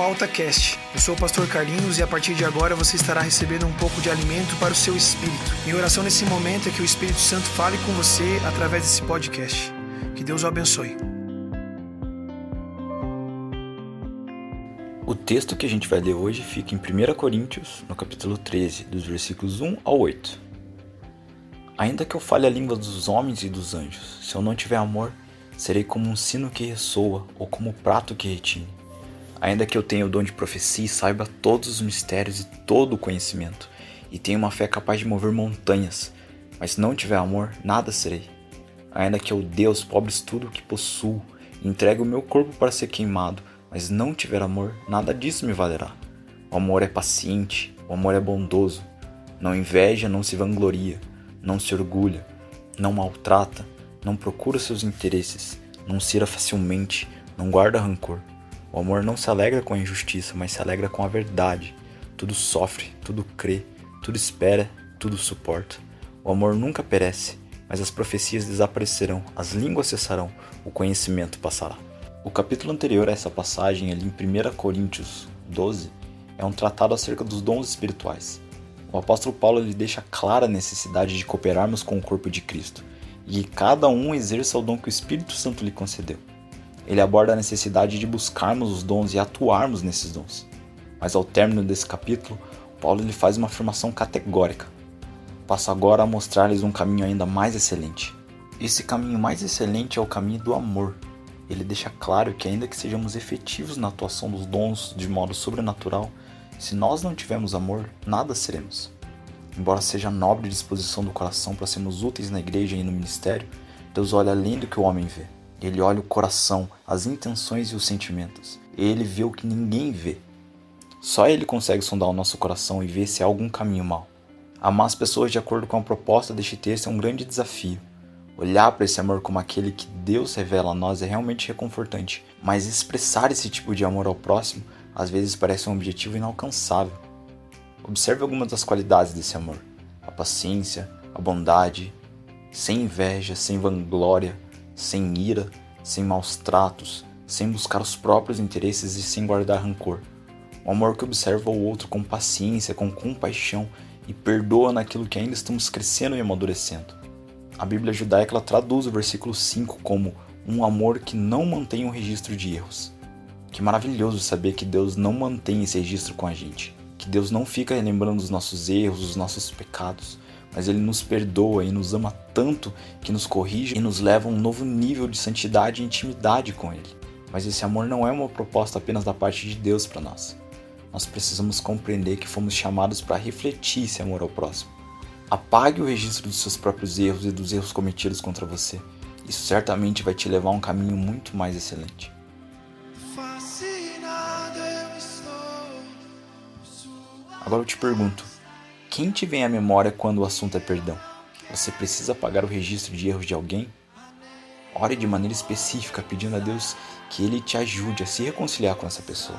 ao AltaCast. Eu sou o pastor Carlinhos e a partir de agora você estará recebendo um pouco de alimento para o seu espírito. Minha oração nesse momento é que o Espírito Santo fale com você através desse podcast. Que Deus o abençoe. O texto que a gente vai ler hoje fica em 1 Coríntios, no capítulo 13, dos versículos 1 ao 8. Ainda que eu fale a língua dos homens e dos anjos, se eu não tiver amor, serei como um sino que ressoa ou como um prato que retine. Ainda que eu tenha o dom de profecia e saiba todos os mistérios e todo o conhecimento, e tenha uma fé capaz de mover montanhas, mas se não tiver amor, nada serei. Ainda que eu dê aos pobres tudo o que possuo, entregue o meu corpo para ser queimado, mas não tiver amor, nada disso me valerá. O amor é paciente, o amor é bondoso, não inveja, não se vangloria, não se orgulha, não maltrata, não procura seus interesses, não se ira facilmente, não guarda rancor. O amor não se alegra com a injustiça, mas se alegra com a verdade. Tudo sofre, tudo crê, tudo espera, tudo suporta. O amor nunca perece, mas as profecias desaparecerão, as línguas cessarão, o conhecimento passará. O capítulo anterior a essa passagem, ali em 1 Coríntios 12, é um tratado acerca dos dons espirituais. O apóstolo Paulo lhe deixa clara a necessidade de cooperarmos com o corpo de Cristo e que cada um exerça o dom que o Espírito Santo lhe concedeu ele aborda a necessidade de buscarmos os dons e atuarmos nesses dons. Mas ao término desse capítulo, Paulo lhe faz uma afirmação categórica. Passo agora a mostrar-lhes um caminho ainda mais excelente. Esse caminho mais excelente é o caminho do amor. Ele deixa claro que, ainda que sejamos efetivos na atuação dos dons de modo sobrenatural, se nós não tivermos amor, nada seremos. Embora seja nobre disposição do coração para sermos úteis na igreja e no ministério, Deus olha além do que o homem vê. Ele olha o coração, as intenções e os sentimentos. Ele vê o que ninguém vê. Só ele consegue sondar o nosso coração e ver se há algum caminho mal. Amar as pessoas de acordo com a proposta deste texto é um grande desafio. Olhar para esse amor como aquele que Deus revela a nós é realmente reconfortante, mas expressar esse tipo de amor ao próximo às vezes parece um objetivo inalcançável. Observe algumas das qualidades desse amor: a paciência, a bondade, sem inveja, sem vanglória, sem ira, sem maus tratos, sem buscar os próprios interesses e sem guardar rancor. Um amor que observa o outro com paciência, com compaixão e perdoa naquilo que ainda estamos crescendo e amadurecendo. A Bíblia judaica ela traduz o versículo 5 como um amor que não mantém um registro de erros. Que maravilhoso saber que Deus não mantém esse registro com a gente. Que Deus não fica lembrando dos nossos erros, dos nossos pecados, mas ele nos perdoa e nos ama tanto que nos corrige e nos leva a um novo nível de santidade e intimidade com ele. Mas esse amor não é uma proposta apenas da parte de Deus para nós. Nós precisamos compreender que fomos chamados para refletir esse amor ao próximo. Apague o registro dos seus próprios erros e dos erros cometidos contra você. Isso certamente vai te levar a um caminho muito mais excelente. Agora eu te pergunto: quem te vem à memória quando o assunto é perdão? Você precisa pagar o registro de erros de alguém? Ore de maneira específica pedindo a Deus que Ele te ajude a se reconciliar com essa pessoa.